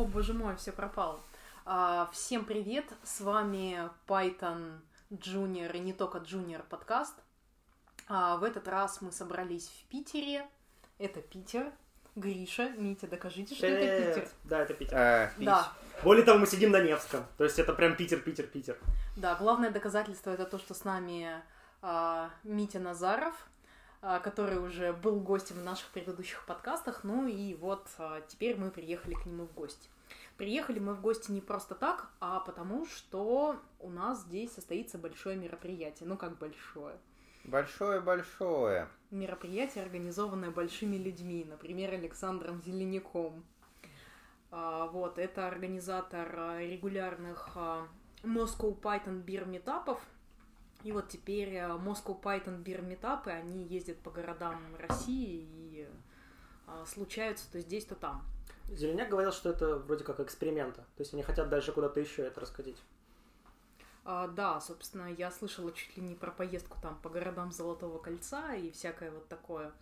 О, боже мой, все пропало. А, всем привет, с вами Python Junior и не только Junior подкаст. А, в этот раз мы собрались в Питере. Это Питер. Гриша, Митя, докажите, что это Привет. Питер. Да, это Питер. А. Да, Более того, мы сидим на Невском. То есть это прям Питер, Питер, Питер. да, главное доказательство это то, что с нами а, Митя Назаров, который уже был гостем в наших предыдущих подкастах. Ну и вот а, теперь мы приехали к нему в гости. Приехали мы в гости не просто так, а потому что у нас здесь состоится большое мероприятие. Ну как большое? Большое-большое. Мероприятие, организованное большими людьми, например, Александром Зеленяком. А, Вот, это организатор а, регулярных а, Moscow Python Beer метапов. И вот теперь а, Moscow Python Beer метапы, они ездят по городам России и а, случаются то здесь, то там. Зеленяк говорил, что это вроде как эксперимента. То есть они хотят дальше куда-то еще это раскатить. А, да, собственно, я слышала чуть ли не про поездку там по городам Золотого Кольца и всякое вот такое.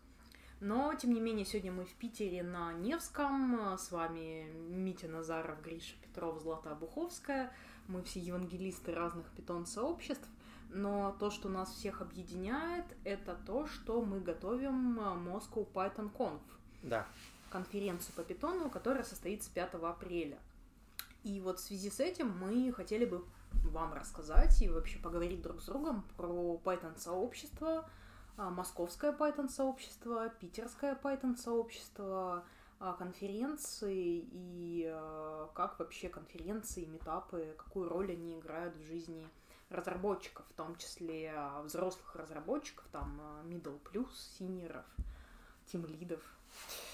Но, тем не менее, сегодня мы в Питере на Невском. С вами Митя Назаров, Гриша Петров, Злата Обуховская. Мы все евангелисты разных питон-сообществ. Но то, что нас всех объединяет, это то, что мы готовим Moscow Python Conf Да. конференцию по питону, которая состоится 5 апреля. И вот в связи с этим мы хотели бы вам рассказать и вообще поговорить друг с другом про Python-сообщество, а, московское Python-сообщество, питерское Python-сообщество, а, конференции и а, как вообще конференции, метапы, какую роль они играют в жизни разработчиков, в том числе а, взрослых разработчиков, там а, middle plus, синеров, тимлидов,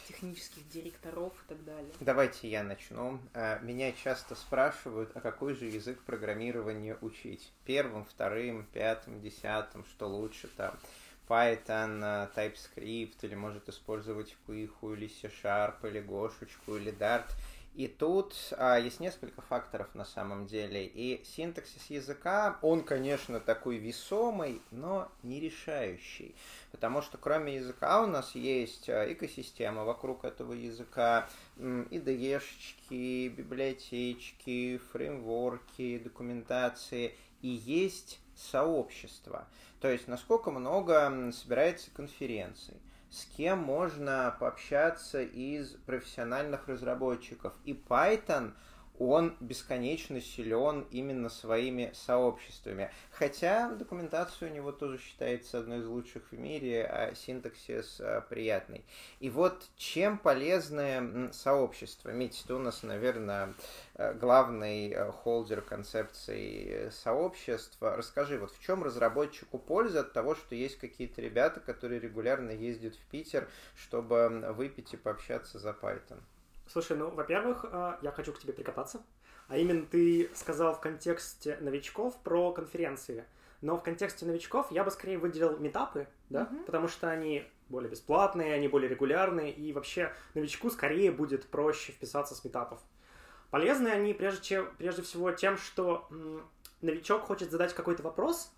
технических директоров и так далее. Давайте я начну. А, Меня часто спрашивают, а какой же язык программирования учить? Первым, вторым, пятым, десятым, что лучше там? Python, а, TypeScript, или может использовать Пыху, или C-Sharp, или Гошечку, или Dart. И тут а, есть несколько факторов на самом деле. И синтаксис языка, он, конечно, такой весомый, но не решающий. Потому что кроме языка у нас есть а, экосистема вокруг этого языка, IDE-шечки, библиотечки, фреймворки, документации. И есть сообщество. То есть насколько много собирается конференций с кем можно пообщаться из профессиональных разработчиков. И Python, он бесконечно силен именно своими сообществами. Хотя документация у него тоже считается одной из лучших в мире, а синтаксис а, приятный. И вот чем полезны сообщества? Митя, ты у нас, наверное, э, главный э, холдер концепции сообщества. Расскажи, вот в чем разработчику польза от того, что есть какие-то ребята, которые регулярно ездят в Питер, чтобы выпить и пообщаться за Python? Слушай, ну, во-первых, а, я хочу к тебе прикопаться. А именно ты сказал в контексте новичков про конференции. Но в контексте новичков я бы скорее выделил метапы, да, Мгм. потому что они более бесплатные, они более регулярные, и вообще новичку скорее будет проще вписаться с метапов. Полезны они прежде, чем, прежде всего тем, что м, новичок хочет задать какой-то вопрос,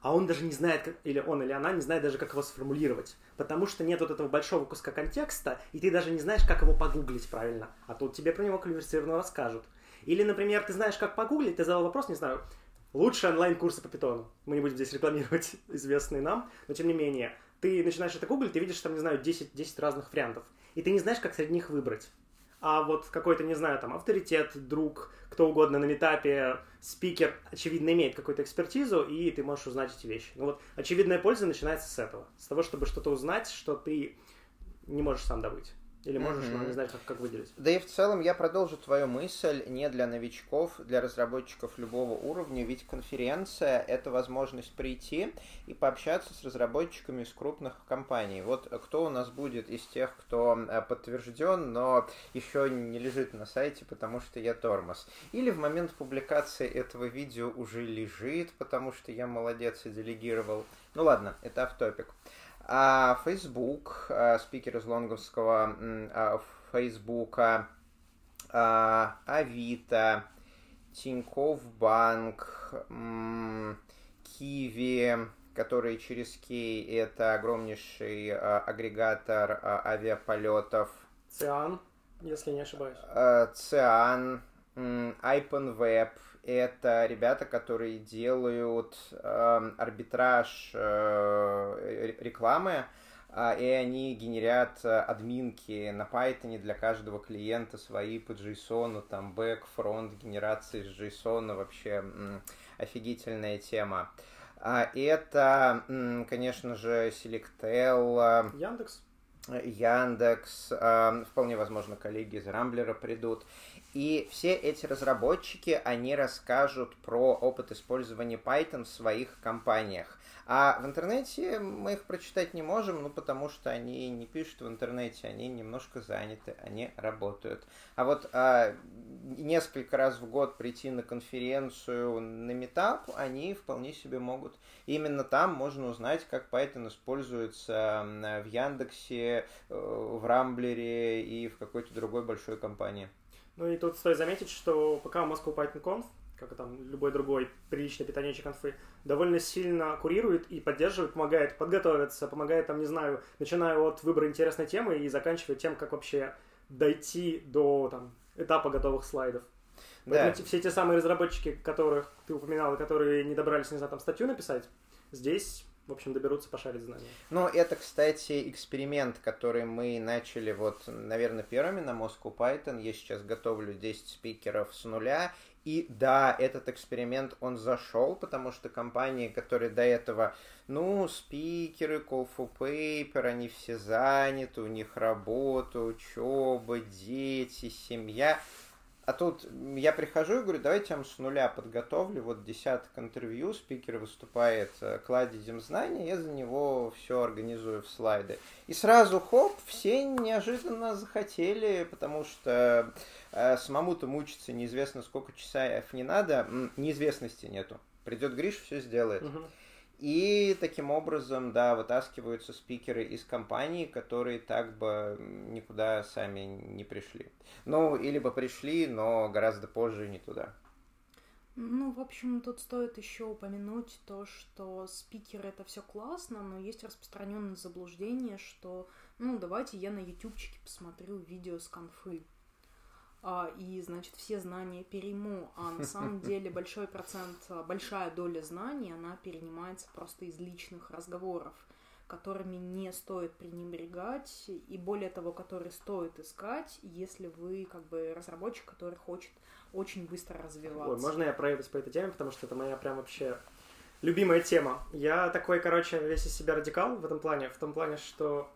а он даже не знает, как- или он или она не знает даже, как его сформулировать. Потому что нет вот этого большого куска контекста, и ты даже не знаешь, как его погуглить правильно. А тут тебе про него квалифицированно расскажут. Или, например, ты знаешь, как погуглить, ты задал вопрос, не знаю, лучшие онлайн-курсы по питону. Мы не будем здесь рекламировать известные нам, но тем не менее. Ты начинаешь это гуглить, ты видишь там, не знаю, 10, 10 разных вариантов. И ты не знаешь, как среди них выбрать. А вот какой-то, не знаю, там, авторитет, друг, кто угодно на метапе, спикер, очевидно, имеет какую-то экспертизу, и ты можешь узнать эти вещи. Ну вот, очевидная польза начинается с этого. С того, чтобы что-то узнать, что ты не можешь сам добыть. Или можешь, но Мгм. не знаешь, как, как выделить. Да и в целом я продолжу твою мысль не для новичков, для разработчиков любого уровня, ведь конференция – это возможность прийти и пообщаться с разработчиками из крупных компаний. Вот кто у нас будет из тех, кто э, подтвержден, но еще не лежит на сайте, потому что я тормоз. Или в момент публикации этого видео уже лежит, потому что я молодец и делегировал. Ну ладно, это автопик. А Facebook, а, спикер из лонговского м, а, Фейсбука, а, Авито, Тинькофф Банк, Киви, который через Кей это огромнейший а, агрегатор а, авиаполетов. Циан. если не ошибаюсь. Циан, IPONWeb, это ребята, которые делают э, арбитраж э, рекламы, э, и они генерят админки на Python для каждого клиента свои по JSON, там бэк, фронт, генерации с JSON, вообще м, офигительная тема. А это, м, конечно же, Selectel. Яндекс. Яндекс, э, вполне возможно, коллеги из Рамблера придут. И все эти разработчики, они расскажут про опыт использования Python в своих компаниях. А в интернете мы их прочитать не можем, ну потому что они не пишут в интернете, они немножко заняты, они работают. А вот а, несколько раз в год прийти на конференцию на метап, они вполне себе могут. именно там можно узнать, как Python используется в Яндексе, э, в Рамблере и в какой-то другой большой компании. Ну и тут стоит заметить, что пока Moscow Python Conf, как и там любой другой приличный питонечек конфы, довольно сильно курирует и поддерживает, помогает подготовиться, помогает, там, не знаю, начиная от выбора интересной темы и заканчивая тем, как вообще дойти до там, этапа готовых слайдов. Да. все те самые разработчики, которых ты упоминал, и которые не добрались, не знаю, там статью написать, здесь в общем, доберутся пошарить знания. Ну, это, кстати, эксперимент, который мы начали вот, наверное, первыми на Moscow Python. Я сейчас готовлю 10 спикеров с нуля. И да, этот эксперимент, он зашел, потому что компании, которые до этого, ну, спикеры, call for paper, они все заняты, у них работа, учеба, дети, семья. А тут я прихожу и говорю, давайте я вам с нуля подготовлю, вот десяток интервью, спикер выступает, э, кладезем знания, я за него все организую в слайды. И сразу, хоп, все неожиданно захотели, потому что э, самому-то мучиться неизвестно сколько часов не надо, неизвестности нету. Придет Гриш, все сделает. Угу. И таким образом, да, вытаскиваются спикеры из компаний, которые так бы никуда сами не пришли. Ну, или бы пришли, но гораздо позже не туда. Ну, в общем, тут стоит еще упомянуть то, что спикеры это все классно, но есть распространенное заблуждение, что ну давайте я на ютубчике посмотрю видео с конфы а, и, значит, все знания перейму, а на самом деле большой процент, а, большая доля знаний, она перенимается просто из личных разговоров, которыми не стоит пренебрегать, и более того, которые стоит искать, если вы как бы разработчик, который хочет очень быстро развиваться. Ой, можно я проявлюсь по этой теме, потому что это моя прям вообще любимая тема. Я такой, короче, весь из себя радикал в этом плане, в том плане, что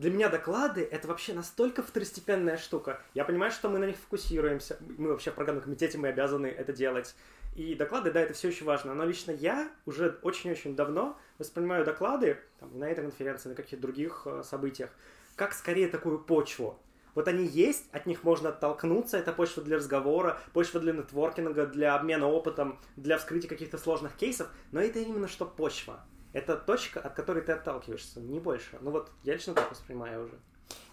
для меня доклады — это вообще настолько второстепенная штука. Я понимаю, что мы на них фокусируемся. Мы вообще в программном комитете, мы обязаны это делать. И доклады, да, это все очень важно. Но лично я уже очень-очень давно воспринимаю доклады там, на этой конференции, на каких-то других э, событиях, как скорее такую почву. Вот они есть, от них можно оттолкнуться, это почва для разговора, почва для нетворкинга, для обмена опытом, для вскрытия каких-то сложных кейсов, но это именно что почва. Это точка, от которой ты отталкиваешься, не больше. Ну вот я лично так воспринимаю уже.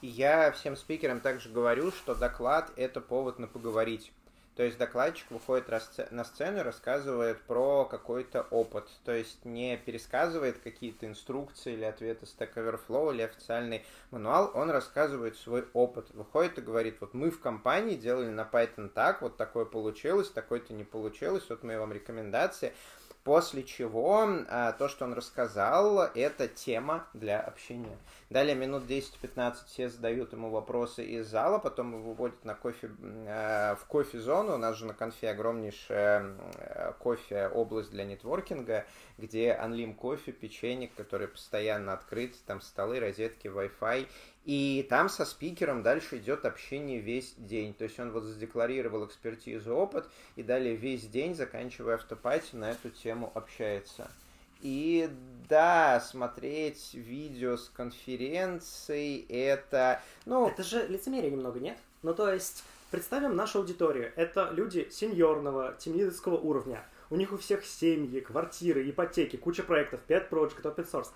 я всем спикерам также говорю, что доклад – это повод на поговорить. То есть докладчик выходит на сцену и рассказывает про какой-то опыт. То есть не пересказывает какие-то инструкции или ответы Stack Overflow или официальный мануал, он рассказывает свой опыт. Выходит и говорит, вот мы в компании делали на Python так, вот такое получилось, такое-то не получилось, вот мои вам рекомендации. После чего а, то, что он рассказал, это тема для общения. Далее минут 10-15 все задают ему вопросы из зала, потом его выводят на кофе, а, в кофе-зону. У нас же на конфе огромнейшая а, кофе область для нетворкинга, где анлим кофе, печенье, который постоянно открыт, там столы, розетки, Wi-Fi. И там со спикером дальше идет общение весь день. То есть он вот задекларировал экспертизу, опыт, и далее весь день, заканчивая автопати, на эту тему общается. И да, смотреть видео с конференцией, это, ну... Это же лицемерие немного, нет? Ну, то есть, представим нашу аудиторию. Это люди сеньорного, тимлидерского уровня. У них у всех семьи, квартиры, ипотеки, куча проектов, 5 проектов, open source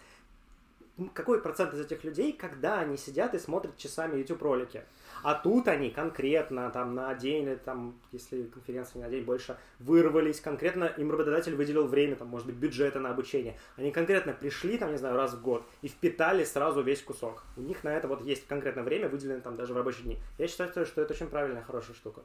какой процент из этих людей, когда они сидят и смотрят часами YouTube-ролики. А тут они конкретно там на день, там, если конференция на день больше, вырвались, конкретно им работодатель выделил время, там, может быть, бюджета на обучение. Они конкретно пришли, там, не знаю, раз в год и впитали сразу весь кусок. У них на это вот есть конкретное время, выделено там даже в рабочие дни. Я считаю, что это очень правильная, хорошая штука.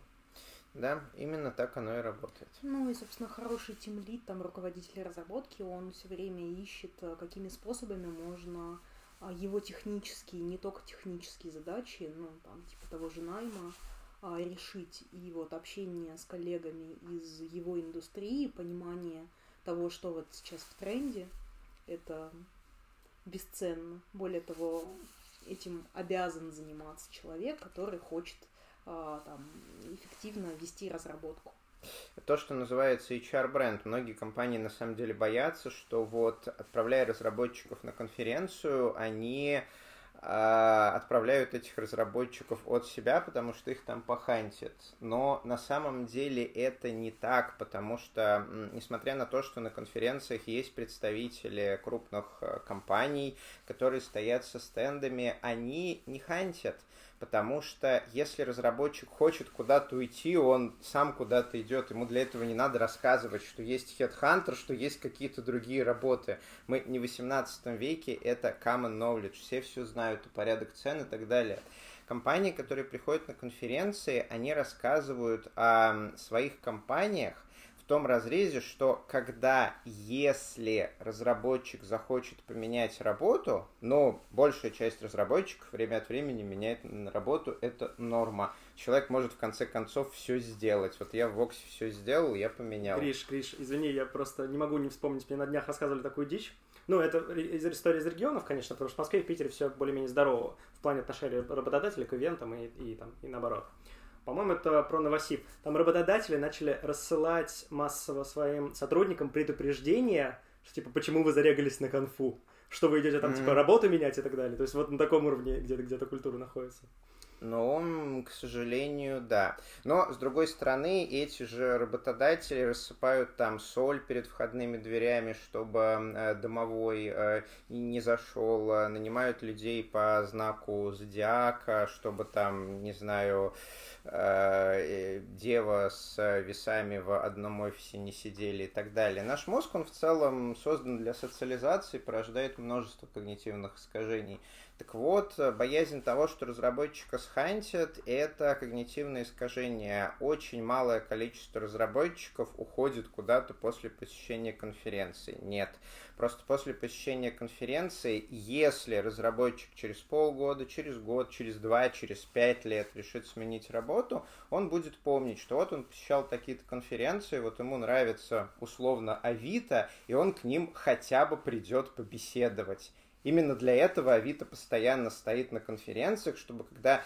Да, именно так оно и работает. Ну и, собственно, хороший тимлит, там, руководитель разработки, он все время ищет, э, какими способами можно а, его технические, не только технические задачи, ну, там, типа того же найма, а, решить. И вот общение с коллегами из его индустрии, понимание того, что вот сейчас в тренде, это бесценно. Более того, этим обязан заниматься человек, который хочет там, эффективно вести разработку. То, что называется HR-бренд. Многие компании на самом деле боятся, что вот отправляя разработчиков на конференцию, они э, отправляют этих разработчиков от себя, потому что их там похантят. Но на самом деле это не так, потому что, несмотря на то, что на конференциях есть представители крупных э, компаний, которые стоят со стендами, они не хантят потому что если разработчик хочет куда-то уйти, он сам куда-то идет, ему для этого не надо рассказывать, что есть Headhunter, что есть какие-то другие работы. Мы не в 18 веке, это common knowledge, все все знают, порядок цен и так далее. Компании, которые приходят на конференции, они рассказывают о своих компаниях, том разрезе, что когда, если разработчик захочет поменять работу, ну, большая часть разработчиков время от времени меняет работу, это норма. Человек может в конце концов все сделать. Вот я в Воксе все сделал, я поменял. Криш, Криш, извини, я просто не могу не вспомнить, мне на днях рассказывали такую дичь. Ну, это из истории из регионов, конечно, потому что в Москве и Питере все более-менее здорово в плане отношения работодателей к ивентам и, и, там, и наоборот. По-моему, это про Новосиб. Там работодатели начали рассылать массово своим сотрудникам предупреждения, что типа, почему вы зарегались на конфу, что вы идете там, mm-hmm. типа, работу менять и так далее. То есть вот на таком уровне где-то где-то культура находится. Ну, к сожалению, да. Но, с другой стороны, эти же работодатели рассыпают там соль перед входными дверями, чтобы э, домовой э, не зашел, э, нанимают людей по знаку зодиака, чтобы там, не знаю, дева с весами в одном офисе не сидели и так далее. Наш мозг, он в целом создан для социализации, порождает множество когнитивных искажений. Так вот, боязнь того, что разработчика схантят, это когнитивное искажение. Очень малое количество разработчиков уходит куда-то после посещения конференции. Нет. Просто после посещения конференции, если разработчик через полгода, через год, через два, через пять лет решит сменить работу, он будет помнить, что вот он посещал такие-то конференции, вот ему нравится условно Авито, и он к ним хотя бы придет побеседовать. Именно для этого Авито постоянно стоит на конференциях, чтобы когда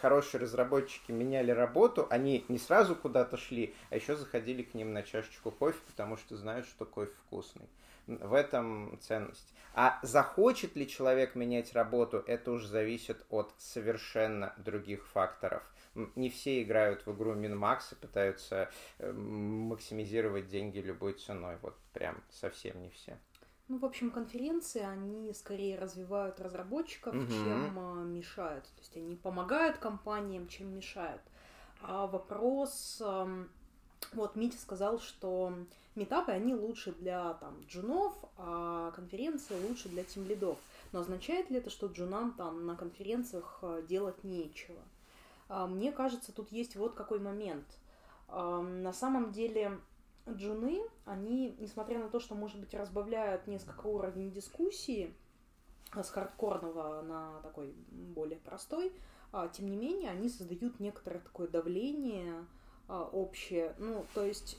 хорошие разработчики меняли работу, они не сразу куда-то шли, а еще заходили к ним на чашечку кофе, потому что знают, что кофе вкусный. В этом ценность. А захочет ли человек менять работу, это уже зависит от совершенно других факторов. Не все играют в игру Минмакс и пытаются э, максимизировать деньги любой ценой. Вот прям совсем не все. Ну, в общем, конференции, они скорее развивают разработчиков, угу. чем а, мешают. То есть они помогают компаниям, чем мешают. А вопрос... Вот Митя сказал, что метапы, они лучше для там, джунов, а конференции лучше для тимлидов. Но означает ли это, что джунам там на конференциях а, делать нечего? А, мне кажется, тут есть вот какой момент. На самом деле джуны, они, несмотря на то, что, может быть, разбавляют несколько уровней дискуссии а, с хардкорного на такой более простой, а, тем не менее, они создают некоторое такое давление а, общее. Ну, то есть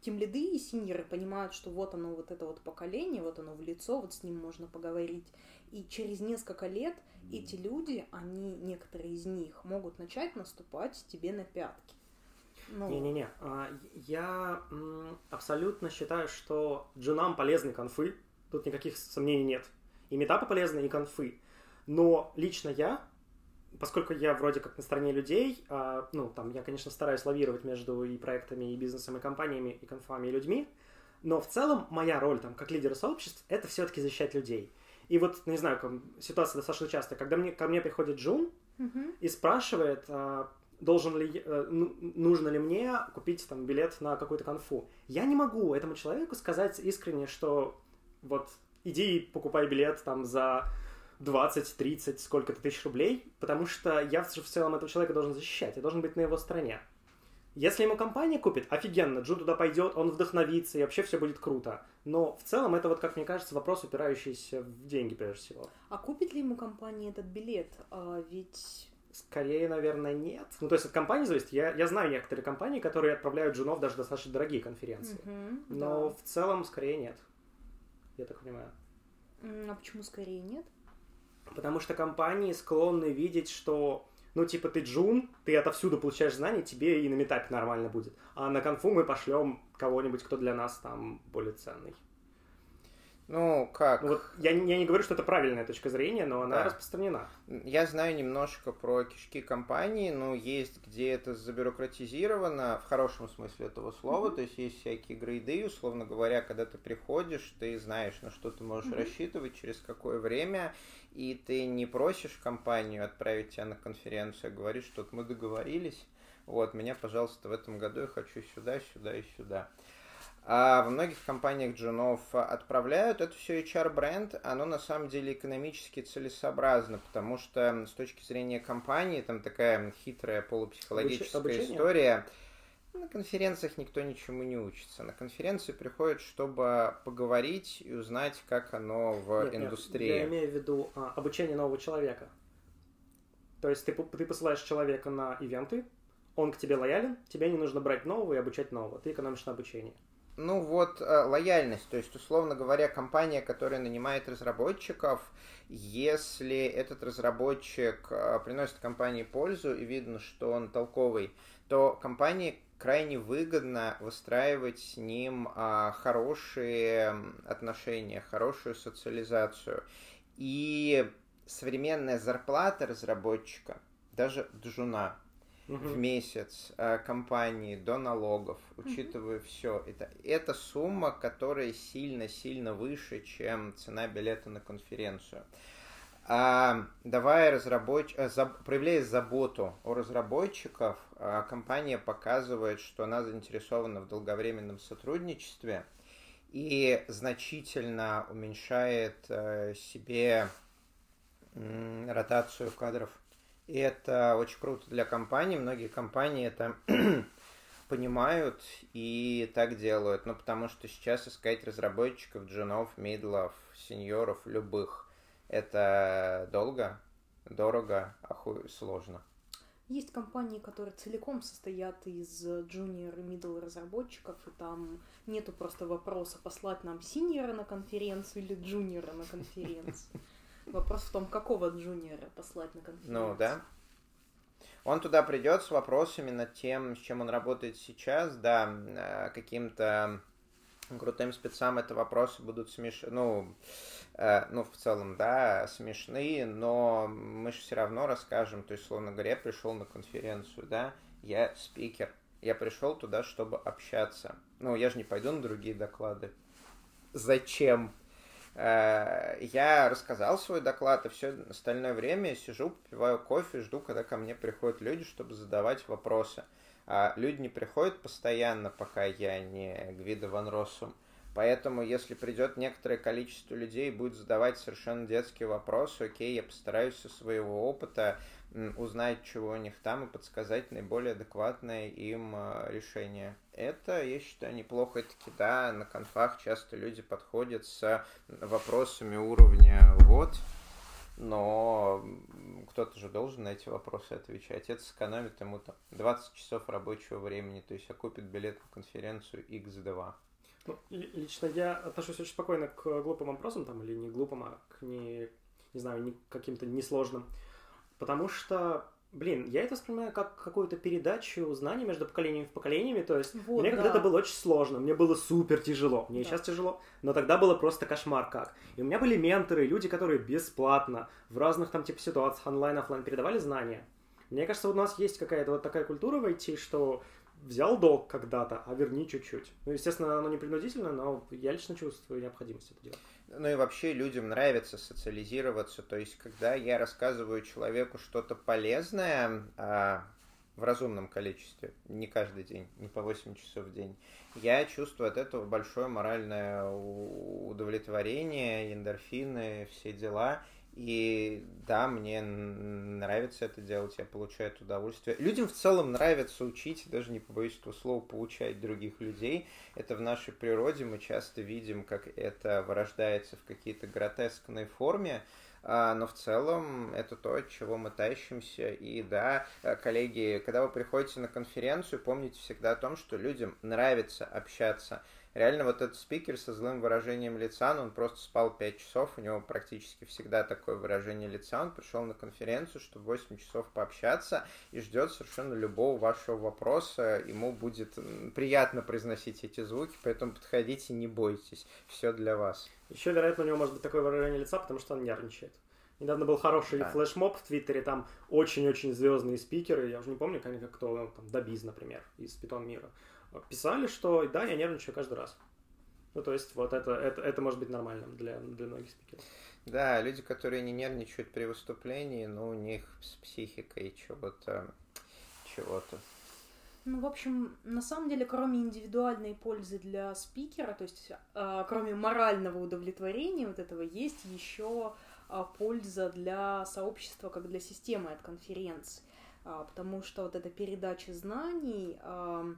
тем лиды и синьоры понимают, что вот оно, вот это вот поколение, вот оно в лицо, вот с ним можно поговорить. И через несколько лет эти люди, они, некоторые из них, могут начать наступать тебе на пятки. Ну... Не-не-не, а, я абсолютно считаю, что джунам полезны конфы, тут никаких сомнений нет. И метапы полезны, и конфы. Но лично я, поскольку я вроде как на стороне людей, а, ну, там, я, конечно, стараюсь лавировать между и проектами, и бизнесом, и компаниями, и конфами, и людьми, но в целом моя роль, там, как лидера сообществ, это все-таки защищать людей. И вот, не знаю, как, ситуация достаточно частая, когда мне, ко мне приходит Джун Мгм. и спрашивает, а, должен ли, э, ну, нужно ли мне купить там билет на какую-то конфу. Я не могу этому человеку сказать искренне, что вот иди и покупай билет там за 20-30, сколько-то тысяч рублей, потому что я в целом этого человека должен защищать, я должен быть на его стороне. Если ему компания купит, офигенно, Джун туда пойдет, он вдохновится, и вообще все будет круто. Но в целом это вот, как мне кажется, вопрос, упирающийся в деньги прежде всего. А купит ли ему компания этот билет? А, ведь... Скорее, наверное, нет. Ну, то есть от компании зависит. Я, я знаю некоторые компании, которые отправляют джунов даже достаточно дорогие конференции. Мгм, Но да. в целом, скорее, нет. Я так понимаю. А почему скорее нет? Потому что компании склонны видеть, что, ну, типа, ты джун, ты отовсюду получаешь знания, тебе и на метапе нормально будет. А на конфу мы пошлем кого-нибудь, кто для нас там более ценный. Ну, как? Ну, вот я, не- я не говорю, что это правильная точка зрения, но она Да. распространена. Я знаю немножко про кишки компании, но есть где это забюрократизировано, в хорошем смысле этого слова, Мгм. то есть есть всякие грейды, условно говоря, когда ты приходишь, ты знаешь, на что ты можешь Мгм. рассчитывать, через какое время, и ты не просишь компанию отправить тебя на конференцию, а говоришь, что мы договорились, вот, меня, пожалуйста, в этом году я хочу сюда, сюда и сюда. А во многих компаниях джунов отправляют. Это все HR-бренд, оно на самом деле экономически целесообразно, потому что с точки зрения компании, там такая хитрая полупсихологическая Обуч- обучение? история. На конференциях никто ничему не учится. На конференции приходят, чтобы поговорить и узнать, как оно в Нет, нет, индустрии. Я имею в виду а, обучение нового человека. То есть ты, ты посылаешь человека на ивенты, он к тебе лоялен, тебе не нужно брать нового и обучать нового. Ты экономишь на обучении. Ну вот э, лояльность, то есть условно говоря, компания, которая нанимает разработчиков, если этот разработчик э, приносит компании пользу и видно, что он толковый, то компании крайне выгодно выстраивать с ним а, хорошие отношения, хорошую социализацию. И современная зарплата разработчика, даже джуна, В месяц э, компании до налогов, учитывая все, это, это сумма, которая сильно-сильно выше, чем цена билета на конференцию. А, давая разрабоч... э, за- проявляя заботу о разработчиках, а, компания показывает, что она заинтересована в долговременном сотрудничестве и значительно уменьшает э, себе м, ротацию кадров. И это очень круто для компаний. Многие компании это понимают и так делают. Ну, потому что сейчас искать разработчиков, джунов, мидлов, сеньоров, любых, это долго, дорого, охуй сложно. Есть компании, которые целиком состоят из junior и middle разработчиков, и там нету просто вопроса послать нам синьора на конференцию или джуниора на конференцию. Вопрос в том, какого джуниора послать на конференцию. Ну, да. Он туда придет с вопросами над тем, с чем он работает сейчас, да, э, каким-то крутым спецам это вопросы будут смешные, ну, э, ну, в целом, да, смешные, но мы же все равно расскажем, то есть, словно говоря, я пришел на конференцию, да, я спикер, я пришел туда, чтобы общаться. Ну, я же не пойду на другие доклады. Зачем? Э, Я рассказал свой доклад, и все остальное время я сижу, попиваю кофе, жду, когда ко мне приходят люди, чтобы задавать вопросы. А люди не приходят постоянно, пока я не Гвида Ван Россум. Поэтому, если придет некоторое количество людей и будет задавать совершенно детские вопросы, окей, я постараюсь со своего опыта узнать, чего у них там, и подсказать наиболее адекватное им э, решение. Это, я считаю, неплохо. таки да, на конфах часто люди подходят с вопросами уровня вот, но кто-то же должен на эти вопросы отвечать. Это сэкономит ему там 20 часов рабочего времени, то есть окупит билет на конференцию X2. Ну, ли- лично я отношусь очень спокойно к глупым вопросам, там, или не глупым, а к не, не знаю, не каким-то несложным. Потому что, блин, я это воспринимаю как какую-то передачу знаний между поколениями в поколениями. То есть Вот, мне да. когда-то было очень сложно, мне было супер тяжело. Мне Да. сейчас тяжело, но тогда было просто кошмар как. И у меня были менторы, люди, которые бесплатно в разных там типа ситуациях онлайн, офлайн передавали знания. Мне кажется, у нас есть какая-то вот такая культура в IT, что взял долг когда-то, а верни чуть-чуть. Ну, естественно, оно не принудительно, но я лично чувствую необходимость это делать. Ну и вообще людям нравится социализироваться. То есть, когда я рассказываю человеку что-то полезное а, в разумном количестве, не каждый день, не по 8 часов в день, я чувствую от этого большое моральное удовлетворение, эндорфины, все дела. И да, мне нравится это делать, я получаю это удовольствие. Людям в целом нравится учить, даже не побоюсь этого слова, получать других людей. Это в нашей природе, мы часто видим, как это вырождается в какие-то гротескной форме. А, но в целом это то, от чего мы тащимся. И да, коллеги, когда вы приходите на конференцию, помните всегда о том, что людям нравится общаться реально вот этот спикер со злым выражением лица, ну, он просто спал 5 часов, у него практически всегда такое выражение лица, он пришел на конференцию, чтобы 8 часов пообщаться и ждет совершенно любого вашего вопроса, ему будет приятно произносить эти звуки, поэтому подходите, не бойтесь, все для вас. Еще, вероятно, у него может быть такое выражение лица, потому что он нервничает. Недавно был хороший да. флешмоб в Твиттере, там очень-очень звездные спикеры, я уже не помню, как кто, там, Добиз, например, из Питон мира писали, что да, я нервничаю каждый раз. Ну, то есть, вот это, это, это может быть нормальным для, для многих спикеров. Да, люди, которые не нервничают при выступлении, ну, у них с психикой чего-то, чего-то. Ну, в общем, на самом деле, кроме индивидуальной пользы для спикера, то есть, э, кроме морального удовлетворения вот этого, есть еще э, польза для сообщества, как для системы от конференции. Э, потому что вот эта передача знаний... Э,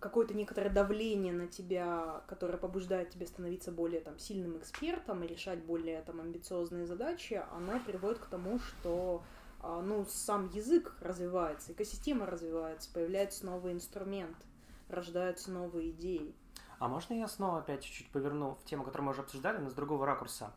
какое-то некоторое давление на тебя, которое побуждает тебя становиться более там, сильным экспертом и решать более там, амбициозные задачи, оно приводит к тому, что а, ну, сам язык развивается, экосистема развивается, появляются новые инструменты, рождаются новые идеи. А можно я снова опять чуть-чуть поверну в тему, которую мы уже обсуждали, но с другого ракурса?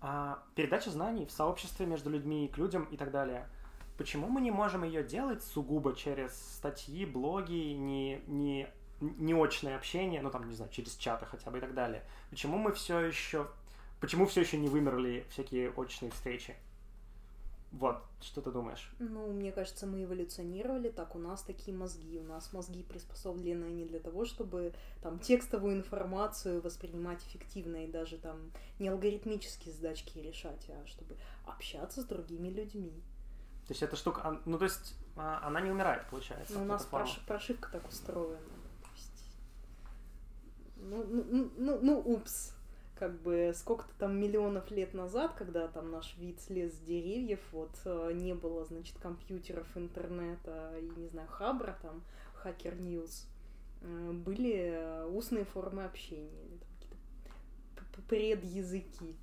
А, передача знаний в сообществе между людьми, к людям и так далее – Почему мы не можем ее делать сугубо через статьи, блоги, не, не, не очное общение, ну там, не знаю, через чаты хотя бы и так далее? Почему мы все еще... Почему все еще не вымерли всякие очные встречи? Вот, что ты думаешь? Ну, мне кажется, мы эволюционировали, так у нас такие мозги. У нас мозги приспособлены не для того, чтобы там текстовую информацию воспринимать эффективно и даже там не алгоритмические задачки решать, а чтобы общаться с другими людьми. То есть эта штука, ну то есть а, она не умирает, получается. Ну, у нас прош, прошивка так устроена. Ну, ну, ну, ну, ну, упс. Как бы сколько-то там миллионов лет назад, когда там наш вид слез с деревьев, вот э, не было, значит, компьютеров, интернета и, не знаю, хабра там, хакер ньюс, э, были устные формы общения, или какие-то предязыки.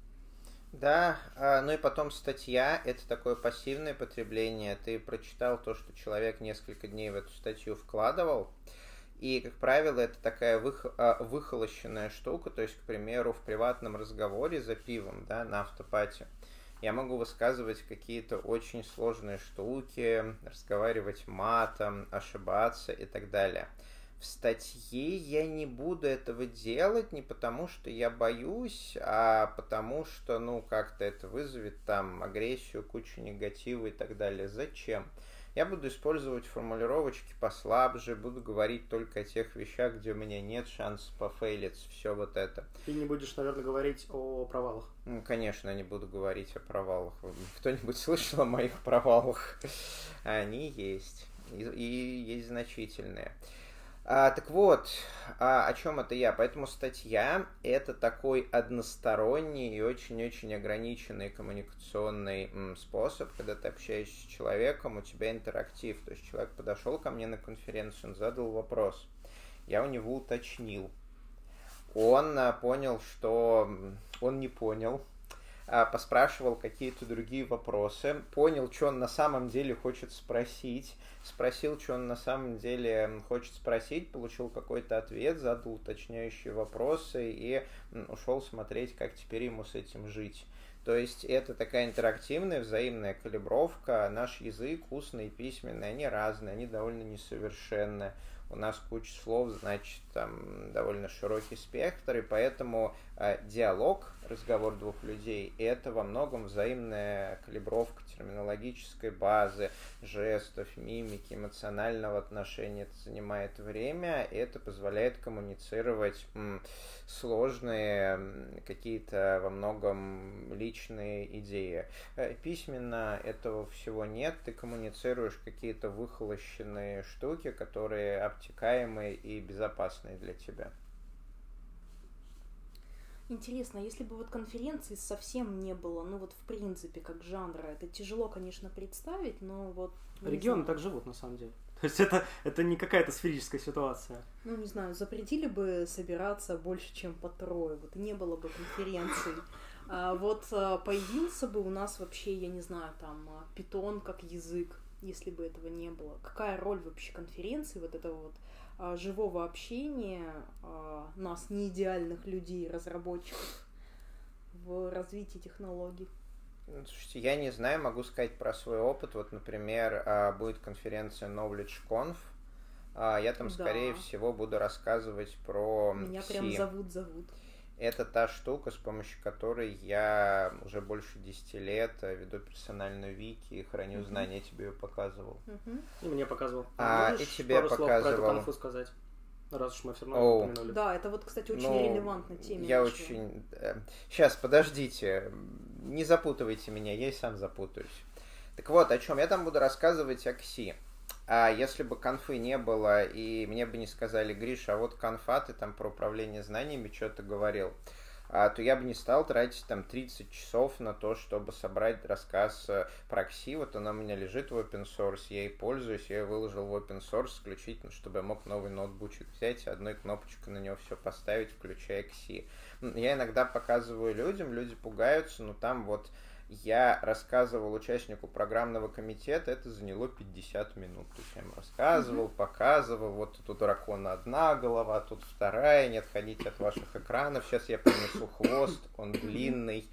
Да, а, ну и потом статья, это такое пассивное потребление. Ты прочитал то, что человек несколько дней в эту статью вкладывал, и, как правило, это такая вых, а, выхолощенная штука, то есть, к примеру, в приватном разговоре за пивом, да, на автопате, я могу высказывать какие-то очень сложные штуки, разговаривать матом, ошибаться и так далее – в статье я не буду этого делать не потому, что я боюсь, а потому что, ну, как-то это вызовет там агрессию, кучу негатива и так далее. Зачем? Я буду использовать формулировочки послабже, буду говорить только о тех вещах, где у меня нет шансов пофейлиться, все вот это. Ты не будешь, наверное, говорить о провалах? Ну, конечно, не буду говорить о провалах. Кто-нибудь слышал о моих провалах? Они есть. И, и есть значительные. А, так вот, а, о чем это я? Поэтому статья — это такой односторонний и очень-очень ограниченный коммуникационный м, способ, когда ты общаешься с человеком, у тебя интерактив. То есть человек подошел ко мне на конференцию, он задал вопрос. Я у него уточнил. Он а, понял, что он не понял, поспрашивал какие-то другие вопросы, понял, что он на самом деле хочет спросить, спросил, что он на самом деле хочет спросить, получил какой-то ответ, задал уточняющие вопросы и ушел смотреть, как теперь ему с этим жить. То есть это такая интерактивная взаимная калибровка. Наш язык, устный и письменный, они разные, они довольно несовершенны. у нас куча слов, значит, там довольно широкий спектр, и поэтому диалог, разговор двух людей, это во многом взаимная калибровка терминологической базы, жестов, мимики, эмоционального отношения. Это занимает время, и это позволяет коммуницировать сложные какие-то во многом личные идеи. Э, письменно этого всего нет, ты коммуницируешь какие-то выхолощенные штуки, которые обтекаемые и безопасные для тебя. Интересно, если бы вот конференции совсем не было, ну вот в принципе как жанра, это тяжело, конечно, представить, но вот... Регионы так живут, на самом деле. То есть это, это не какая-то сферическая ситуация. Ну, не знаю, запретили бы собираться больше, чем по трое, вот не было бы конференций. А вот а, появился бы у нас вообще, я не знаю, там, а, питон как язык, если бы этого не было. Какая роль вообще конференции, вот этого вот живого общения а, нас, не идеальных людей, разработчиков, в развитии технологий? Ну, слушайте, я не знаю, могу сказать про свой опыт. Вот, например, а, будет конференция Knowledge Conf. Я там, да. скорее всего, буду рассказывать про Меня C. прям зовут, зовут. Это та штука, с помощью которой я уже больше 10 лет веду персональную вики и храню uh-huh. знания, я тебе ее показывал. Uh-huh. И мне показывал. А, Можешь и тебе пару показывал. Слов про эту конфу сказать? Раз уж мы все равно oh. упомянули. Да, это вот, кстати, очень ну, релевантная тема. Я очень... Сейчас, подождите. Не запутывайте меня, я и сам запутаюсь. Так вот, о чем? Я там буду рассказывать о КСИ. А если бы конфы не было, и мне бы не сказали, Гриша, а вот конфа, ты там про управление знаниями что-то говорил, а, то я бы не стал тратить там 30 часов на то, чтобы собрать рассказ э, про КСИ. Вот она у меня лежит в open source, я ей пользуюсь, я ее выложил в open source исключительно, чтобы я мог новый ноутбучик взять, одной кнопочкой на него все поставить, включая КСИ. Я иногда показываю людям, люди пугаются, но там вот я рассказывал участнику программного комитета, это заняло 50 минут. То есть я ему рассказывал, mm-hmm. показывал, вот тут у дракона одна голова, тут вторая, не отходите от ваших экранов, сейчас я принесу хвост, он длинный.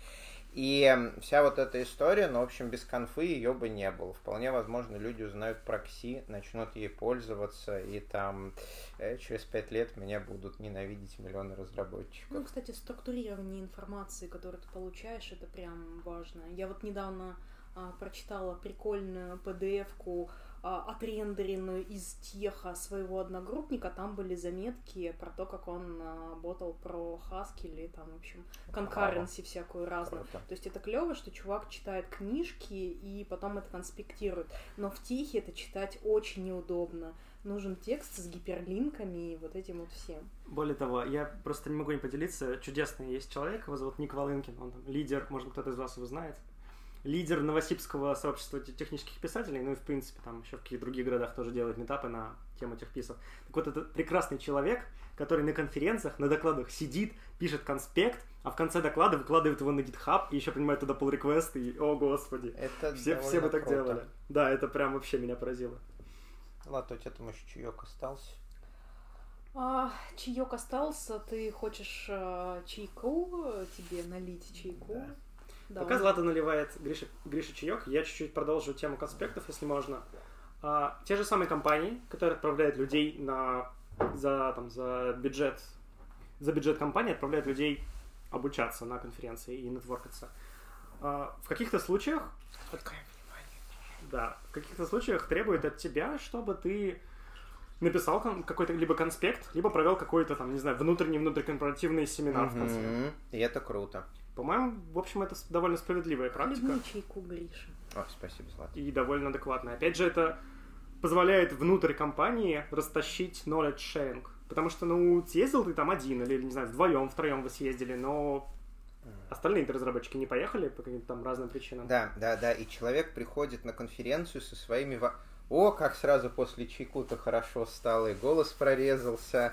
И вся вот эта история, ну, в общем, без конфы ее бы не было. Вполне возможно, люди узнают про КСИ, начнут ей пользоваться, и там э, через пять лет меня будут ненавидеть миллионы разработчиков. Ну, кстати, структурирование информации, которую ты получаешь, это прям важно. Я вот недавно а, прочитала прикольную PDF-ку отрендеренную из теха своего одногруппника, там были заметки про то, как он а, ботал про Haskell или там, в общем, конкуренции всякую разную. Круто. То есть это клево, что чувак читает книжки и потом это конспектирует. Но в техе это читать очень неудобно. Нужен текст с гиперлинками и вот этим вот всем. Более того, я просто не могу не поделиться. Чудесный есть человек, его зовут Ник Волынкин, он там лидер, может кто-то из вас его знает лидер новосибского сообщества технических писателей, ну и в принципе там еще в каких-то других городах тоже делает метапы на тему техписов. Так вот, это прекрасный человек, который на конференциях, на докладах сидит, пишет конспект, а в конце доклада выкладывает его на GitHub и еще принимает туда pull request и, о господи, это все, все бы так круто. делали. Да, это прям вообще меня поразило. Ладно, у тебя там еще чаек остался. А, чаек остался, ты хочешь а, чайку тебе налить чайку? Да. Да. Пока Злата наливает Гриша, Гриша чаек, я чуть-чуть продолжу тему конспектов, если можно. А, те же самые компании, которые отправляют людей на за, там, за бюджет за бюджет компании отправляют людей обучаться на конференции и нетворкаться. А, в каких-то случаях да, в каких-то случаях требует от тебя, чтобы ты написал какой-то либо конспект, либо провел какой-то там, не знаю, внутренний внутрикорпоративный семинар mm-hmm. в конце. И это круто. По-моему, в общем, это довольно справедливая практика. Хлебни чайку, Гриша. О, спасибо, Злата. И довольно адекватная. Опять же, это позволяет внутрь компании растащить knowledge sharing. Потому что, ну, съездил ты там один, или, не знаю, вдвоем, втроем вы съездили, но остальные разработчики не поехали по каким-то там разным причинам. Да, да, да. И человек приходит на конференцию со своими... О, как сразу после чайку-то хорошо стало, и голос прорезался.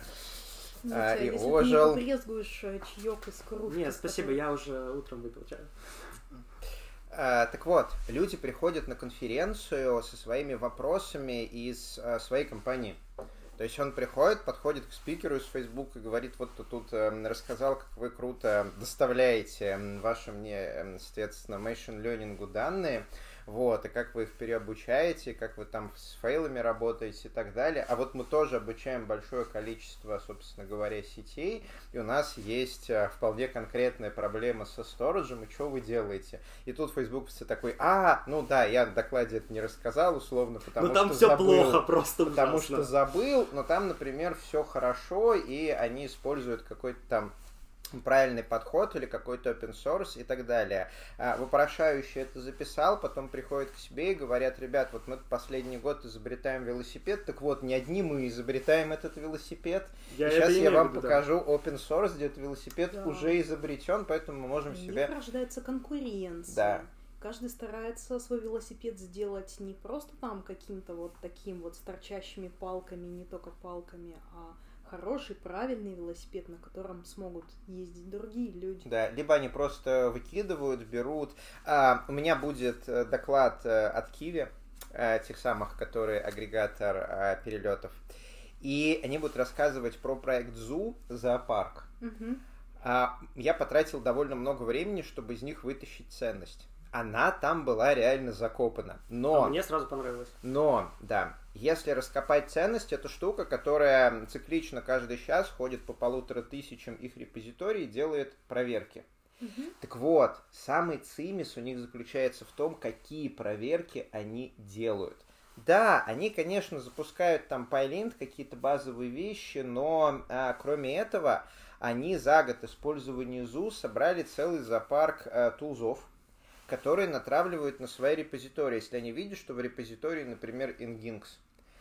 Ну, а, и если ожил. ты не побрезгуешь э, чаек из кружки. Нет, спасибо, я уже утром выпил чай. А, так вот, люди приходят на конференцию со своими вопросами из а, своей компании. То есть он приходит, подходит к спикеру из Facebook и говорит, вот ты тут э, рассказал, как вы круто доставляете вашим мне, соответственно, machine learning данные. Вот, и как вы их переобучаете, как вы там с фейлами работаете и так далее. А вот мы тоже обучаем большое количество, собственно говоря, сетей, и у нас есть э, вполне конкретная проблема со сториджем, и что вы делаете? И тут Facebook все такой, а, ну да, я в докладе это не рассказал условно, потому но там что все забыл, плохо, просто потому ужасно. что забыл, но там, например, все хорошо, и они используют какой-то там правильный подход или какой-то open source и так далее. А, Вопрошающий это записал, потом приходят к себе и говорят, ребят, вот мы последний год изобретаем велосипед, так вот, не одни мы изобретаем этот велосипед. Я И сейчас я вам виду, да. покажу open source, где этот велосипед Да. уже изобретен, поэтому мы можем себе... рождается конкуренция. Да. Каждый старается свой велосипед сделать не просто там каким-то вот таким вот с торчащими палками, не только палками, а хороший, правильный велосипед, на котором смогут ездить другие люди. Да, либо они просто выкидывают, берут. А, у меня будет э, доклад э, от Киви, э, тех самых, которые агрегатор перелетов. И они будут рассказывать про проект ЗУ, зоопарк. Мгм. А, я потратил довольно много времени, чтобы из них вытащить ценность. Она там была реально закопана. Но... А мне сразу понравилось. Но, да, если раскопать ценность, это штука, которая циклично каждый час ходит по полутора тысячам их репозиторий и делает проверки. Мгм. Так вот, самый цимис у них заключается в том, какие проверки они делают. Да, они, конечно, запускают там PyLint, какие-то базовые вещи, но а, кроме этого, они за год использования ЗУ собрали целый зоопарк а, тулзов, которые натравливают на свои репозитории. Если они видят, что в репозитории, например, Nginx,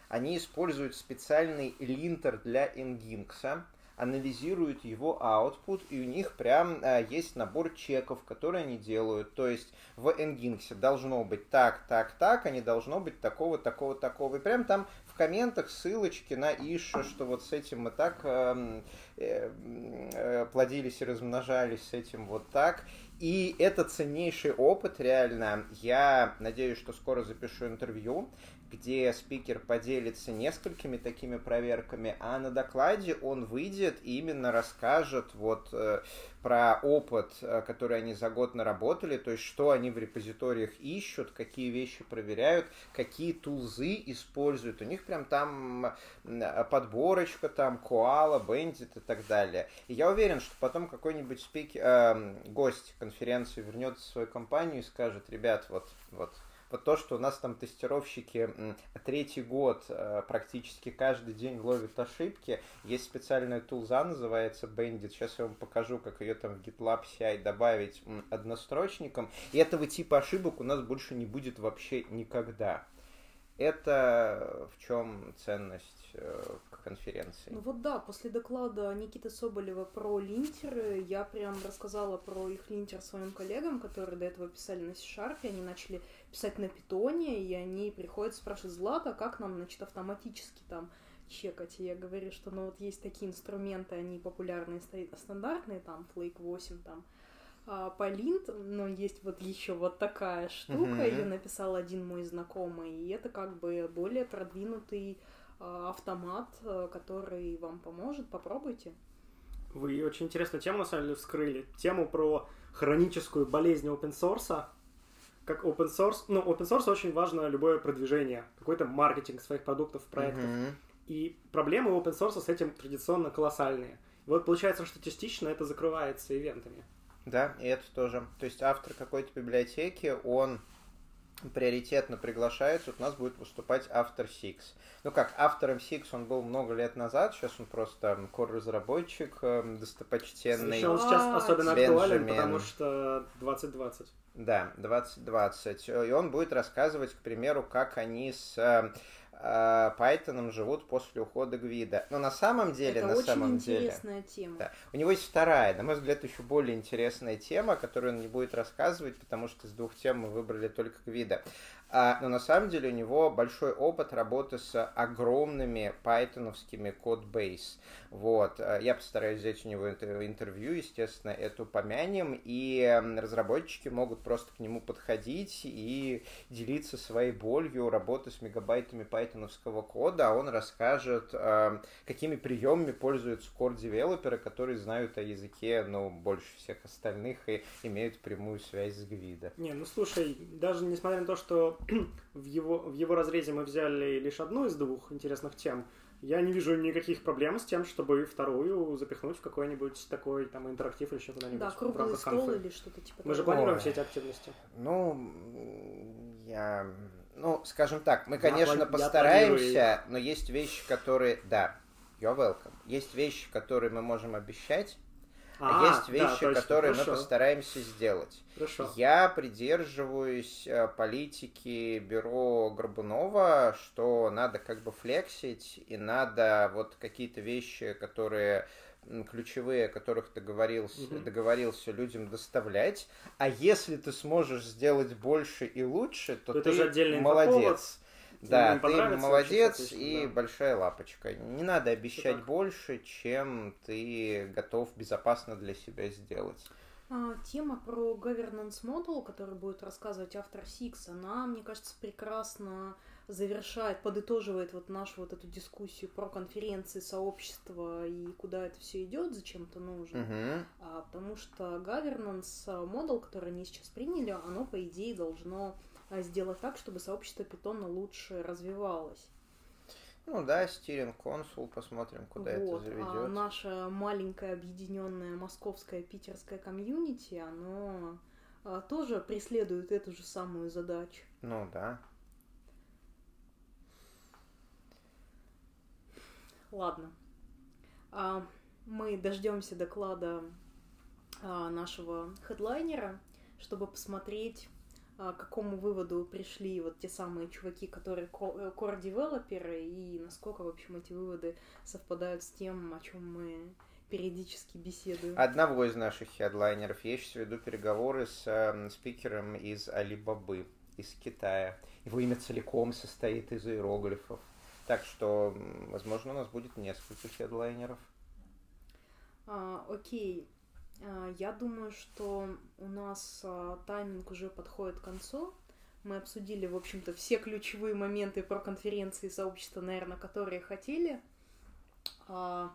они используют специальный линтер для Nginx, анализируют его output, и у них прям а, есть набор чеков, которые они делают. То есть в Nginx должно быть так, так, так, а не должно быть такого, такого, такого. И прям там в комментах ссылочки на Иша, что вот с этим мы так эм, э, э, плодились и размножались, с этим вот так. И это ценнейший опыт, реально. Я надеюсь, что скоро запишу интервью, где спикер поделится несколькими такими проверками, а на докладе он выйдет и именно расскажет вот э, про опыт, э, который они за год наработали, то есть что они в репозиториях ищут, какие вещи проверяют, какие тулзы используют. У них прям там м, подборочка, там Коала, Бендит и так далее. И я уверен, что потом какой-нибудь спикер, э, гость конференции вернется в свою компанию и скажет, ребят, вот, вот, вот то, что у нас там тестировщики третий год э, практически каждый день ловят ошибки. Есть специальная тулза, называется Bandit. Сейчас я вам покажу, как ее там в GitLab CI добавить однострочником. И этого типа ошибок у нас больше не будет вообще никогда. Это в чем ценность э, конференции? Ну вот да, после доклада Никиты Соболева про линтеры, я прям рассказала про их линтер своим коллегам, которые до этого писали на C-Sharp, они начали писать на питоне, и они приходят спрашивать, Злата, как нам, значит, автоматически там чекать. И я говорю, что ну вот есть такие инструменты, они популярные, стандартные, там, Flake 8, там, а, Полинт, но есть вот еще вот такая штука, ее написал один мой знакомый, и это как бы более продвинутый а, автомат, а, который вам поможет. Попробуйте. Вы очень интересную тему, на самом деле, вскрыли. Тему про хроническую болезнь open source. Как open source... Ну, open source очень важно любое продвижение, какой-то маркетинг своих продуктов, проектов. И проблемы open source с этим традиционно колоссальные. И вот получается, что частично это закрывается ивентами. Да, и это тоже. То есть автор какой-то библиотеки, он приоритетно приглашается, вот у нас будет выступать автор Six. Ну как, автором Six он был много лет назад, сейчас он просто кор-разработчик эм, достопочтенный. Еще он сейчас особенно актуален, потому что 2020. Да, 2020. И он будет рассказывать, к примеру, как они с э, э, Python живут после ухода Гвида. Но на самом деле, это на очень самом деле... интересная тема. Да. У него есть вторая, на мой взгляд, еще более интересная тема, которую он не будет рассказывать, потому что из двух тем мы выбрали только Гвида. А, но на самом деле у него большой опыт работы с огромными пайтоновскими код-бейс. Вот. А, я постараюсь взять у него интервью, естественно, это упомянем, и разработчики могут просто к нему подходить и делиться своей болью работы с мегабайтами пайтоновского кода, а он расскажет, а, какими приемами пользуются core-девелоперы, которые знают о языке, ну, больше всех остальных и имеют прямую связь с Гвида. Не, ну слушай, даже несмотря на то, что в его, в его разрезе мы взяли лишь одну из двух интересных тем, я не вижу никаких проблем с тем, чтобы вторую запихнуть в какой-нибудь такой там интерактив или еще куда-нибудь. Да, круглый стол или что-то типа Мы же планируем все эти активности. Ну, я... Ну, скажем так, мы, конечно, я постараемся, я но есть вещи, которые... Да, you're welcome. Есть вещи, которые мы можем обещать, а, а есть вещи, да, которые Хорошо. мы постараемся сделать. Хорошо. Я придерживаюсь э, политики бюро Горбунова, что надо как бы флексить, и надо вот какие-то вещи, которые ключевые, о которых ты договорился, угу. договорился людям доставлять. А если ты сможешь сделать больше и лучше, то, то ты молодец. Да, ты молодец и да. большая лапочка. Не надо обещать больше, чем ты готов безопасно для себя сделать. А, тема про governance model, который будет рассказывать автор Six, она, мне кажется, прекрасно завершает, подытоживает вот нашу вот эту дискуссию про конференции, сообщества и куда это все идет, зачем это нужно. Uh-huh. А, потому что governance model, который они сейчас приняли, оно, по идее, должно а, сделать так, чтобы сообщество питона лучше развивалось. Ну да, стиринг консул, посмотрим, куда вот. это заведет. А наше маленькое объединенное московское питерское комьюнити, оно а, тоже преследует эту же самую задачу. Ну да. Ладно. А, мы дождемся доклада а, нашего хедлайнера, чтобы посмотреть а, к какому выводу пришли вот те самые чуваки, которые core-девелоперы, и насколько, в общем, эти выводы совпадают с тем, о чем мы периодически беседуем. Одного из наших хедлайнеров. Я сейчас веду переговоры с э, спикером из Алибабы, из Китая. Его имя целиком состоит из иероглифов. Так что, возможно, у нас будет несколько хедлайнеров. А, окей. А, я думаю, что у нас а, тайминг уже подходит к концу. Мы обсудили, в общем-то, все ключевые моменты про конференции сообщества, наверное, которые хотели. А,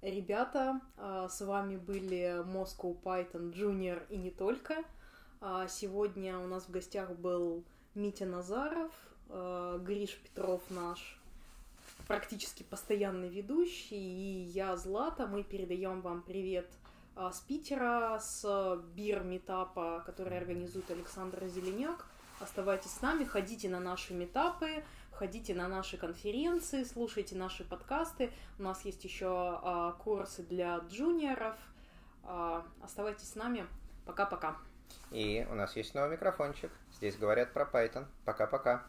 ребята, с вами были Moscow Python Junior и не только. Сегодня у нас в гостях был Митя Назаров, Гриш Петров наш практически постоянный ведущий, и я Злата. Мы передаем вам привет с Питера, с бир метапа, который организует Александр Зеленяк. Оставайтесь с нами, ходите на наши метапы, ходите на наши конференции, слушайте наши подкасты. У нас есть еще а, курсы для джуниоров. А, оставайтесь с нами. Пока-пока. И у нас есть новый микрофончик. Здесь говорят про Python. Пока-пока.